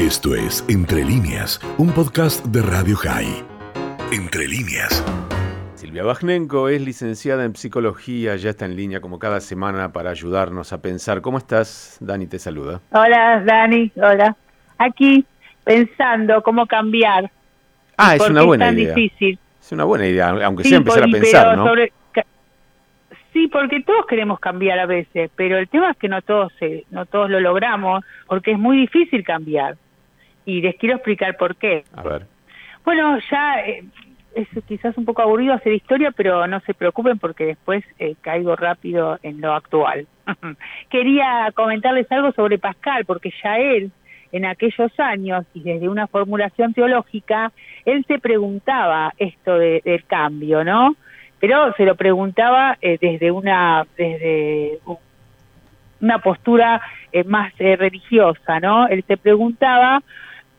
Esto es Entre líneas, un podcast de Radio High. Entre líneas. Silvia Bajnenko es licenciada en psicología, ya está en línea como cada semana para ayudarnos a pensar. ¿Cómo estás? Dani te saluda. Hola, Dani. Hola. Aquí pensando cómo cambiar. Ah, es una buena es tan idea. difícil. Es una buena idea, aunque Sí, sea empezar a pensar, sí, porque todos queremos cambiar a veces, pero el tema es que no todos se- no todos lo logramos, porque es muy difícil cambiar. Y les quiero explicar por qué. A ver. Bueno, ya eh, es quizás un poco aburrido hacer historia, pero no se preocupen porque después eh, caigo rápido en lo actual. Quería comentarles algo sobre Pascal, porque ya él, en aquellos años, y desde una formulación teológica, él se preguntaba esto de- del cambio, ¿no? Pero se lo preguntaba eh, desde una desde una postura eh, más eh, religiosa, ¿no? Él se preguntaba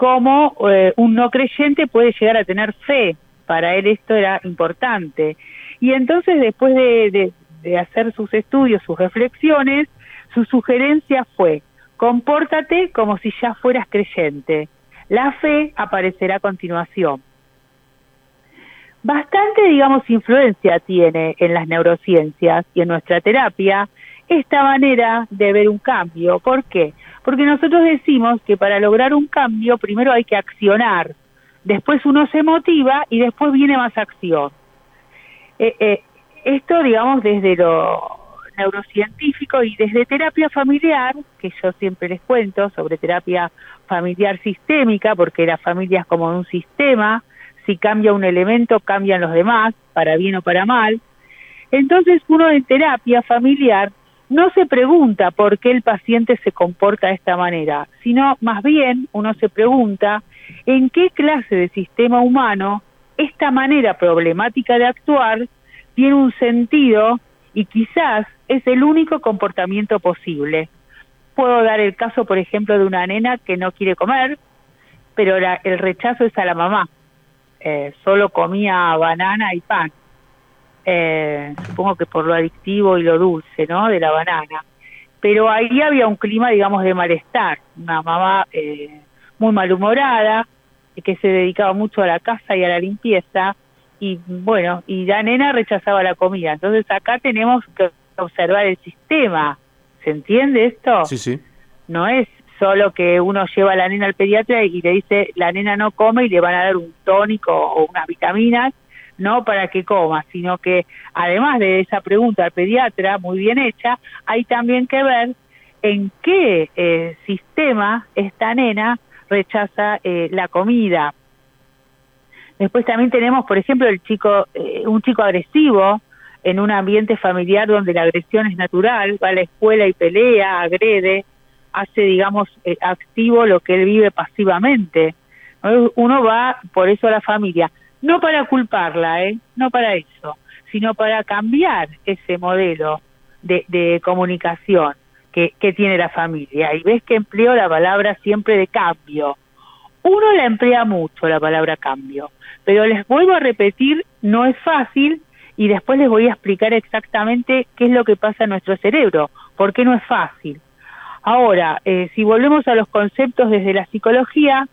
cómo eh, un no creyente puede llegar a tener fe. Para él esto era importante. Y entonces, después de, de- hacer sus estudios, sus reflexiones, su sugerencia fue, compórtate como si ya fueras creyente. La fe aparecerá a continuación. Bastante, digamos, influencia tiene en las neurociencias y en nuestra terapia esta manera de ver un cambio. ¿Por qué? Porque nosotros decimos que para lograr un cambio primero hay que accionar, después uno se motiva y después viene más acción. Eh, eh, esto, digamos, desde lo neurocientífico y desde terapia familiar, que yo siempre les cuento sobre terapia familiar sistémica, porque la familia es como un sistema, si cambia un elemento, cambian los demás, para bien o para mal. Entonces uno en terapia familiar no se pregunta por qué el paciente se comporta de esta manera, sino más bien uno se pregunta en qué clase de sistema humano esta manera problemática de actuar tiene un sentido y quizás es el único comportamiento posible. Puedo dar el caso, por ejemplo, de una nena que no quiere comer, pero la- el rechazo es a la mamá. Eh, solo comía banana y pan. Eh, supongo que por lo adictivo y lo dulce, ¿no? De la banana. Pero ahí había un clima, digamos, de malestar. Una mamá eh, muy malhumorada, que se dedicaba mucho a la casa y a la limpieza. Y bueno, y la nena rechazaba la comida. Entonces acá tenemos que observar el sistema. ¿Se entiende esto? Sí, sí. no es solo que uno lleva a la nena al pediatra y le dice la nena no come y le van a dar un tónico o unas vitaminas, no para que coma, sino que además de esa pregunta al pediatra, muy bien hecha, hay también que ver en qué eh, sistema esta nena rechaza eh, la comida. Después también tenemos, por ejemplo, el chico, eh, un chico agresivo en un ambiente familiar donde la agresión es natural, va a la escuela y pelea, agrede, hace, digamos, eh, activo lo que él vive pasivamente. ¿no? Uno va por eso a la familia, no para culparla, ¿eh? no para eso, sino para cambiar ese modelo de, de comunicación que, tiene la familia. Y ves que empleo la palabra siempre de cambio. Uno la emplea mucho, la palabra cambio, pero les vuelvo a repetir, no es fácil y después les voy a explicar exactamente qué es lo que pasa en nuestro cerebro, por qué no es fácil. Ahora, eh, si volvemos a los conceptos desde la psicología,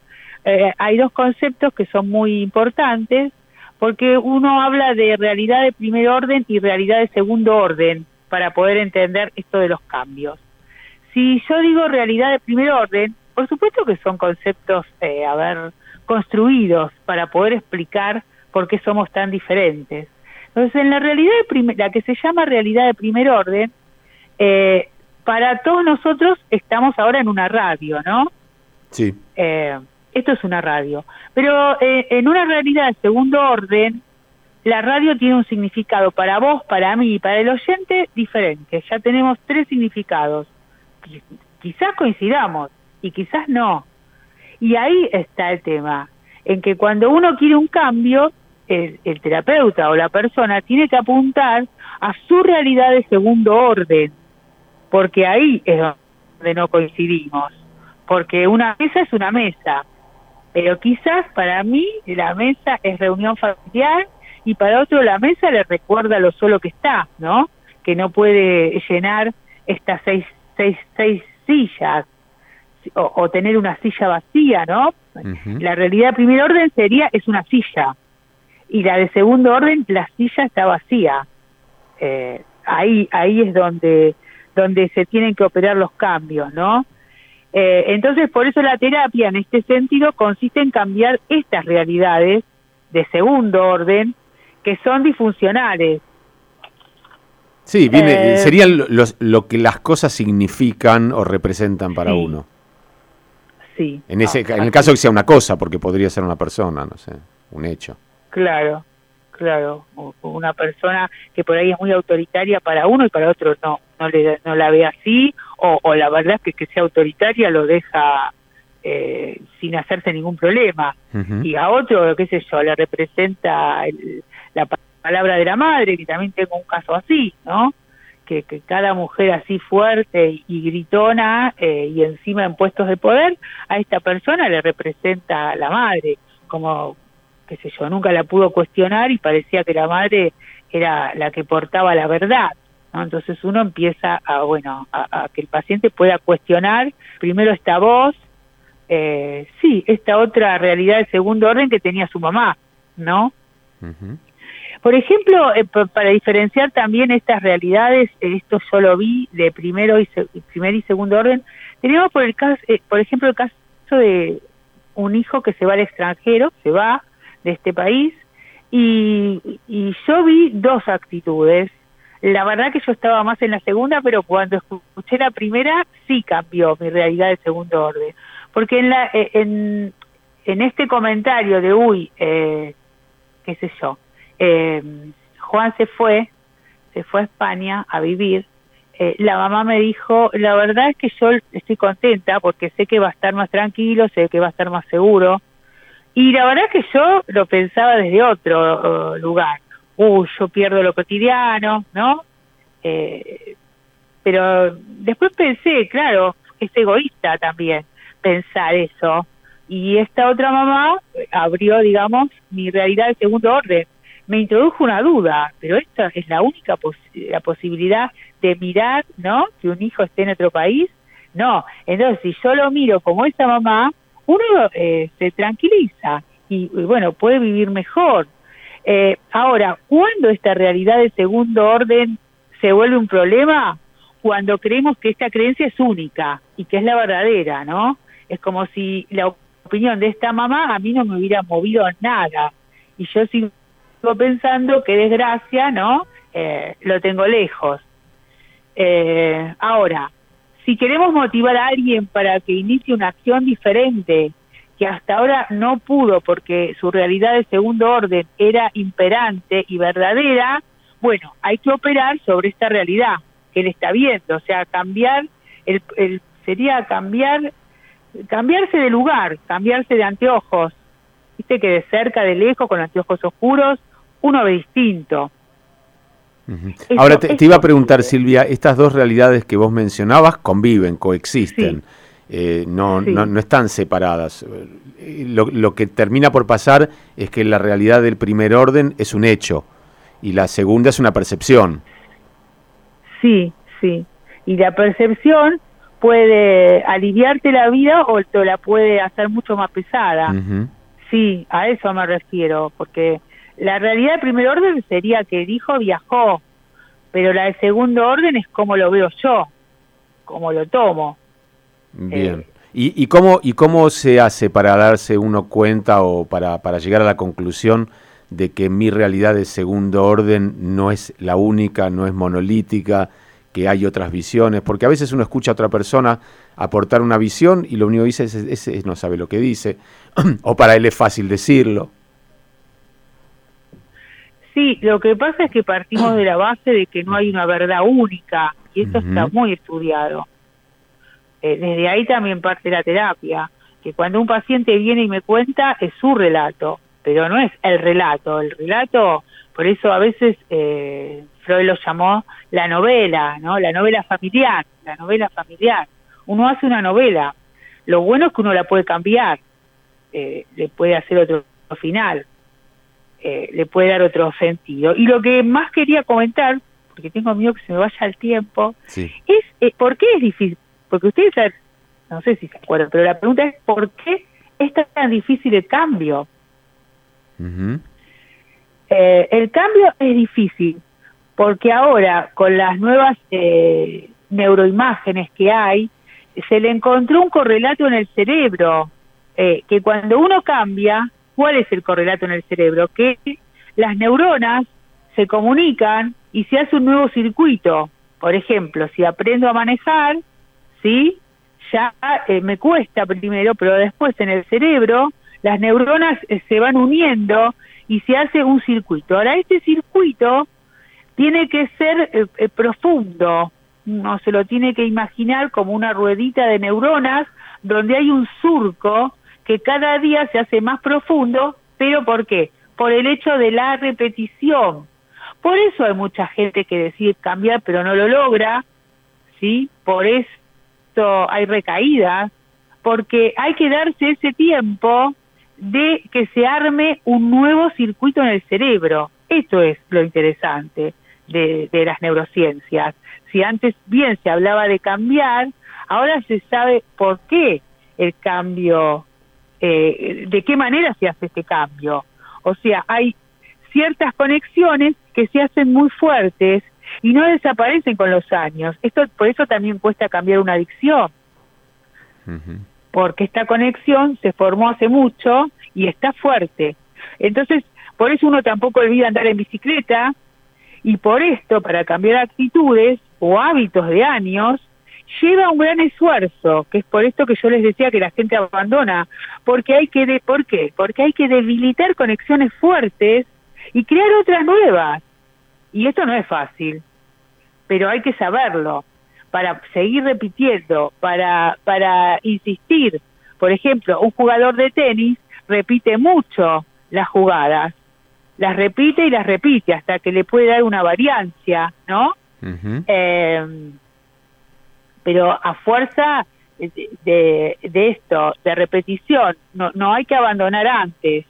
eh, hay dos conceptos que son muy importantes, porque uno habla de realidad de primer orden y realidad de segundo orden para poder entender esto de los cambios. Si yo digo realidad de primer orden, por supuesto que son conceptos, eh, a ver, construidos para poder explicar por qué somos tan diferentes. Entonces, en la realidad de prim- la que se llama realidad de primer orden, eh, para todos nosotros estamos ahora en una radio, ¿no? Sí. Eh, esto es una radio. Pero eh, en una realidad de segundo orden, la radio tiene un significado para vos, para mí y para el oyente diferente. Ya tenemos tres significados. Qui- Quizás coincidamos y quizás no. Y ahí está el tema, en que cuando uno quiere un cambio, el, el terapeuta o la persona tiene que apuntar a su realidad de segundo orden, porque ahí es donde no coincidimos, porque una mesa es una mesa, pero quizás para mí la mesa es reunión familiar y para otro la mesa le recuerda lo solo que está, ¿no? Que no puede llenar estas seis, seis, seis sillas. o, tener una silla vacía, ¿no? La realidad de primer orden sería, es una silla. Y la de segundo orden, la silla está vacía. Eh, ahí, ahí es donde, donde se tienen que operar los cambios, ¿no? Eh, entonces, por eso la terapia en este sentido consiste en cambiar estas realidades de segundo orden que son disfuncionales. Sí, viene, eh, serían lo que las cosas significan o representan para uno. Sí. En, ese, en el caso que sea una cosa, porque podría ser una persona, no sé, un hecho. Claro, claro. una persona que por ahí es muy autoritaria para uno y para otro no, no, le, no la ve así, o, la verdad es que que sea autoritaria lo deja eh, sin hacerse ningún problema. Y a otro, qué sé yo, le representa la palabra de la madre, que también tengo un caso así, ¿no? Que, que cada mujer así fuerte y, gritona eh, y encima en puestos de poder, a esta persona le representa la madre, como, qué sé yo, nunca la pudo cuestionar y parecía que la madre era la que portaba la verdad. ¿No? Entonces uno empieza a, bueno, a, que el paciente pueda cuestionar primero esta voz, eh, sí, esta otra realidad de segundo orden que tenía su mamá, ¿no? Por ejemplo, eh, para diferenciar también estas realidades, eh, esto yo lo vi de primero y primer y segundo orden, tenemos por el caso, por ejemplo, el caso de un hijo que se va al extranjero, se va de este país, y, y yo vi dos actitudes la verdad que yo estaba más en la segunda, pero cuando escuché la primera sí cambió mi realidad de segundo orden. Porque en, la, eh, en, en este comentario de, uy, eh, qué sé yo, eh, Juan se fue, se fue a España a vivir, eh, la mamá me dijo, la verdad es que yo estoy contenta porque sé que va a estar más tranquilo, sé que va a estar más seguro. Y la verdad que yo lo pensaba desde otro lugar uy, yo pierdo lo cotidiano, ¿no? Eh, pero después pensé, claro, es egoísta también pensar eso. Y esta otra mamá abrió, digamos, mi realidad de segundo orden. Me introdujo una duda, pero esta es la única la posibilidad de mirar, ¿no? Que un hijo esté en otro país. No, entonces si yo lo miro como esa mamá, uno eh, se tranquiliza y, bueno, puede vivir mejor. Eh, ahora, ¿cuándo esta realidad de segundo orden se vuelve un problema? Cuando creemos que esta creencia es única y que es la verdadera, ¿no? Es como si la opinión de esta mamá a mí no me hubiera movido nada. Y yo sigo pensando que desgracia, ¿no? Eh, lo tengo lejos. Eh, ahora, si queremos motivar a alguien para que inicie una acción diferente, que hasta ahora no pudo porque su realidad de segundo orden era imperante y verdadera, bueno, hay que operar sobre esta realidad que él está viendo, o sea, cambiar, el, sería cambiar, cambiarse de lugar, cambiarse de anteojos, viste que de cerca, de lejos, con anteojos oscuros, uno ve distinto. Ahora te, iba a preguntar, Silvia, estas dos realidades que vos mencionabas conviven, coexisten. Eh, no, no, no, están separadas. Lo, lo, que termina por pasar es que la realidad del primer orden es un hecho y la segunda es una percepción. Sí, sí. Y la percepción puede aliviarte la vida o te la puede hacer mucho más pesada. Sí, a eso me refiero, porque la realidad del primer orden sería que el hijo viajó, pero la de segundo orden es como lo veo yo, como lo tomo. Bien. ¿Y, cómo, ¿Y cómo se hace para darse uno cuenta o para, para llegar a la conclusión de que mi realidad de segundo orden no es la única, no es monolítica, que hay otras visiones? Porque a veces uno escucha a otra persona aportar una visión y lo único que dice es, ese no sabe lo que dice, o para él es fácil decirlo. Sí, lo que pasa es que partimos de la base de que no hay una verdad única y eso está muy estudiado. Eh, desde ahí también parte la terapia, que cuando un paciente viene y me cuenta es su relato, pero no es el relato, el relato, por eso a veces eh, Freud lo llamó la novela, ¿no? La novela familiar, la novela familiar. Uno hace una novela, lo bueno es que uno la puede cambiar, eh, le puede hacer otro final, le puede dar otro sentido. Y lo que más quería comentar, porque tengo miedo que se me vaya el tiempo, es por qué es difícil porque ustedes no sé si se acuerdan, pero la pregunta es ¿por qué es tan difícil el cambio? Eh, el cambio es difícil porque ahora con las nuevas eh, neuroimágenes que hay, se le encontró un correlato en el cerebro, eh, que cuando uno cambia, ¿cuál es el correlato en el cerebro? Que las neuronas se comunican y se hace un nuevo circuito. Por ejemplo, si aprendo a manejar, ¿sí? Ya eh, me cuesta primero, pero después en el cerebro las neuronas eh, se van uniendo y se hace un circuito. Ahora, este circuito tiene que ser eh, profundo, no se lo tiene que imaginar como una ruedita de neuronas donde hay un surco que cada día se hace más profundo, pero ¿por qué? Por el hecho de la repetición. Por eso hay mucha gente que decide cambiar pero no lo logra, ¿sí? Por hay recaídas, porque hay que darse ese tiempo de que se arme un nuevo circuito en el cerebro. Esto es lo interesante de, de las neurociencias. Si antes bien se hablaba de cambiar, ahora se sabe por qué el cambio, eh, de qué manera se hace este cambio. O sea, hay ciertas conexiones que se hacen muy fuertes y no desaparecen con los años. Esto por eso también cuesta cambiar una adicción. Porque esta conexión se formó hace mucho y está fuerte. Entonces, por eso uno tampoco olvida andar en bicicleta y por esto, para cambiar actitudes o hábitos de años, lleva un gran esfuerzo, que es por esto que yo les decía que la gente abandona, porque hay que, de, ¿por qué? Porque hay que debilitar conexiones fuertes y crear otras nuevas. Y esto no es fácil, pero hay que saberlo para seguir repitiendo, para, para insistir. Por ejemplo, un jugador de tenis repite mucho las jugadas, las repite y las repite hasta que le puede dar una variancia, ¿no? eh, pero a fuerza de, de, esto, de repetición, no, no hay que abandonar antes.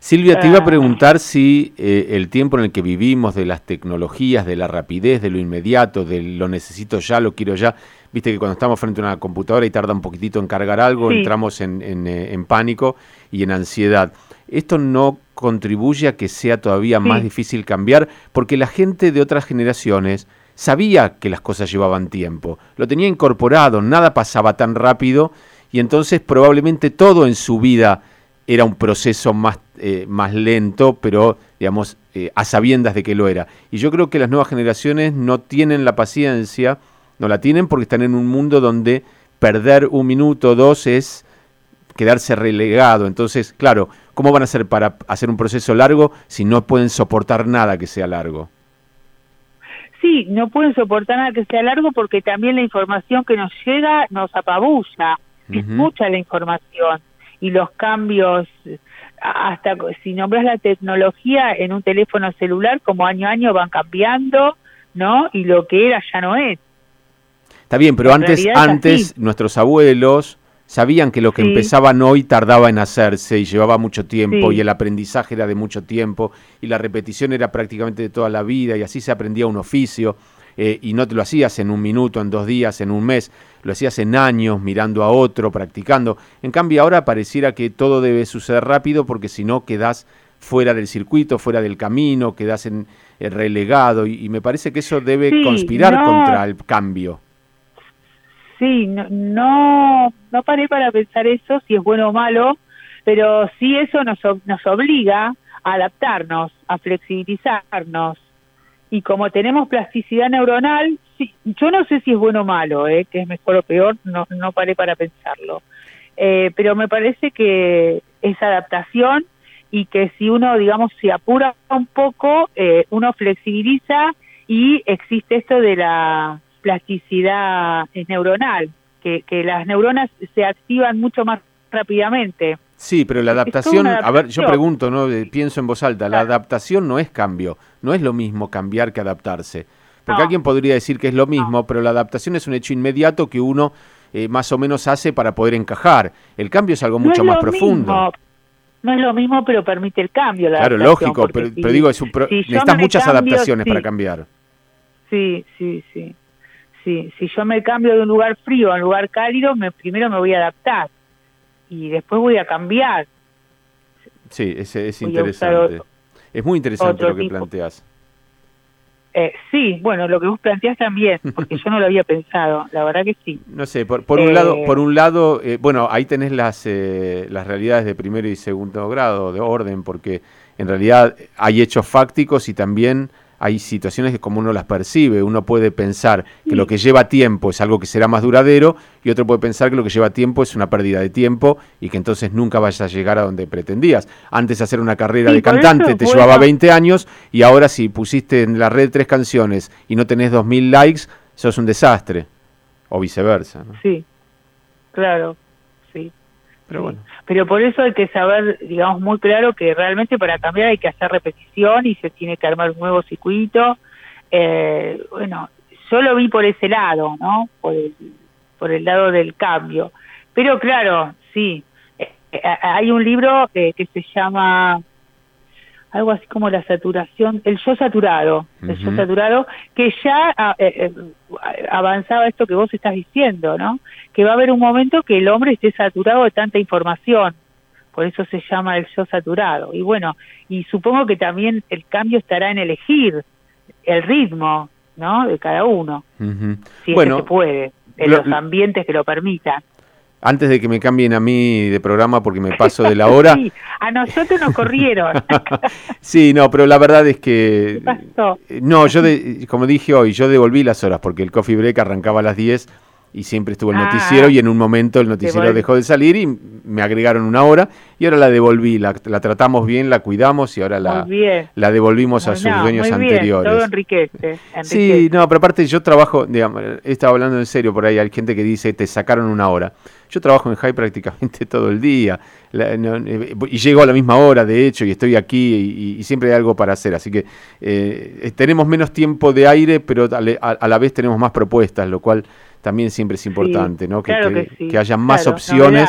Silvia, te iba a ah. preguntar si eh, el tiempo en el que vivimos, de las tecnologías, de la rapidez, de lo inmediato, de lo necesito ya, lo quiero ya, viste que cuando estamos frente a una computadora y tarda un poquitito en cargar algo, entramos en, eh, en, pánico y en ansiedad. ¿Esto no contribuye a que sea todavía más difícil cambiar? Porque la gente de otras generaciones sabía que las cosas llevaban tiempo, lo tenía incorporado, nada pasaba tan rápido y entonces probablemente todo en su vida era un proceso más, eh, más lento, pero digamos eh, a sabiendas de que lo era. Y yo creo que las nuevas generaciones no tienen la paciencia, no la tienen porque están en un mundo donde perder un minuto o dos es quedarse relegado. Entonces, claro, ¿cómo van a hacer para hacer un proceso largo si no pueden soportar nada que sea largo? Sí, no pueden soportar nada que sea largo porque también la información que nos llega nos apabulla, es mucha la información y los cambios, hasta si nombras la tecnología en un teléfono celular, como año a año van cambiando, ¿no? Y lo que era ya no es. Está bien, pero antes, antes nuestros abuelos sabían que lo que empezaban hoy tardaba en hacerse y llevaba mucho tiempo y el aprendizaje era de mucho tiempo y la repetición era prácticamente de toda la vida y así se aprendía un oficio eh, y no te lo hacías en un minuto, en dos días, en un mes, lo hacías en años mirando a otro, practicando. En cambio ahora pareciera que todo debe suceder rápido porque si no quedas fuera del circuito, fuera del camino, quedas en, eh, relegado y, me parece que eso debe conspirar contra el cambio. Sí, no, no, no paré para pensar eso, si es bueno o malo, pero sí eso nos, nos obliga a adaptarnos, a flexibilizarnos. Y como tenemos plasticidad neuronal, yo no sé si es bueno o malo, eh, que es mejor o peor, no, no paré para pensarlo. Eh, pero me parece que es adaptación y que si uno, digamos, se apura un poco, eh, uno flexibiliza y existe esto de la plasticidad neuronal, que, que las neuronas se activan mucho más rápidamente. Sí, pero la adaptación, a ver, yo pregunto, no pienso en voz alta, la adaptación no es cambio, no es lo mismo cambiar que adaptarse. Porque alguien podría decir que es lo mismo, pero la adaptación es un hecho inmediato que uno eh, más o menos hace para poder encajar. El cambio es algo mucho más profundo. No es lo mismo, pero permite el cambio. claro, lógico, pero, digo, es un necesitas muchas adaptaciones para cambiar. Sí, sí, sí. si, si yo me cambio de un lugar frío a un lugar cálido, me, primero me voy a adaptar y después voy a cambiar. Sí, es, es interesante. Es muy interesante lo que planteas. Eh, sí, bueno, lo que vos planteás también, porque yo no lo había pensado, la verdad que sí. No sé, por, por un lado, por un lado eh, bueno, ahí tenés las, eh, las realidades de primero y segundo grado, de orden, porque en realidad hay hechos fácticos y también hay situaciones que como uno las percibe, uno puede pensar que lo que lleva tiempo es algo que será más duradero y otro puede pensar que lo que lleva tiempo es una pérdida de tiempo y que entonces nunca vayas a llegar a donde pretendías. Antes hacer una carrera de cantante te llevaba 20 años y ahora si pusiste en la red tres canciones y no tenés 2.000 likes, sos un desastre o viceversa. Sí, claro. Pero bueno. Pero por eso hay que saber, digamos, muy claro que realmente para cambiar hay que hacer repetición y se tiene que armar un nuevo circuito. Eh, bueno, yo lo vi por ese lado, ¿no? Por el, por el lado del cambio. Pero claro, sí, eh, eh, hay un libro que se llama algo así como la saturación, el yo saturado, el yo saturado, que ya ah, eh, eh, avanzaba esto que vos estás diciendo, ¿no? Que va a haber un momento que el hombre esté saturado de tanta información, por eso se llama el yo saturado. Y bueno, y supongo que también el cambio estará en elegir el ritmo, ¿no? De cada uno, si bueno, se puede, en los ambientes que lo permitan antes de que me cambien a mí de programa porque me paso de la hora. Sí, a nosotros nos corrieron. sí, no, pero la verdad es que... No, yo, como dije hoy, yo devolví las horas porque el coffee break arrancaba a las 10 y siempre estuvo el ah. noticiero y en un momento el noticiero dejó de salir y me agregaron una hora y ahora la devolví, la, tratamos bien, la cuidamos y ahora la, la devolvimos a sus dueños anteriores. Todo enriquece, Sí, no, pero aparte yo trabajo, digamos, he estado hablando en serio por ahí, hay gente que dice te sacaron una hora. Yo trabajo en High prácticamente todo el día eh, y llego a la misma hora, de hecho, y estoy aquí y, siempre hay algo para hacer. Así que eh, tenemos menos tiempo de aire, pero a la vez tenemos más propuestas, lo cual también siempre es importante, ¿no? Que, que, haya más opciones,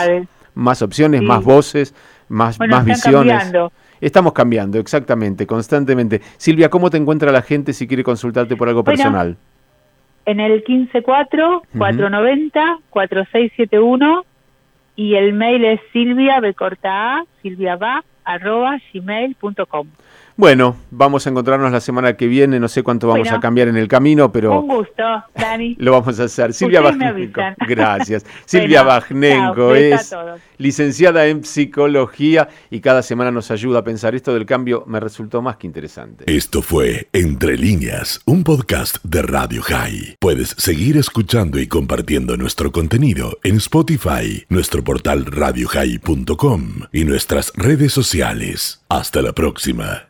más opciones, más voces, más, más visiones. Cambiando. Estamos cambiando, exactamente, constantemente. Silvia, ¿cómo te encuentra la gente si quiere consultarte por algo personal? En el 154-490-4671 y el mail es silvia, corta silvia va, arroba gmail.com. Bueno, vamos a encontrarnos la semana que viene. No sé cuánto vamos a cambiar en el camino, pero. Un gusto, Dani. Lo vamos a hacer. Silvia Bajnenko. Gracias. Silvia Bajnenko es licenciada en psicología y cada semana nos ayuda a pensar esto del cambio. Me resultó más que interesante. Esto fue Entre Líneas, un podcast de Radio High. Puedes seguir escuchando y compartiendo nuestro contenido en Spotify, nuestro portal radiohigh.com y nuestras redes sociales. Hasta la próxima.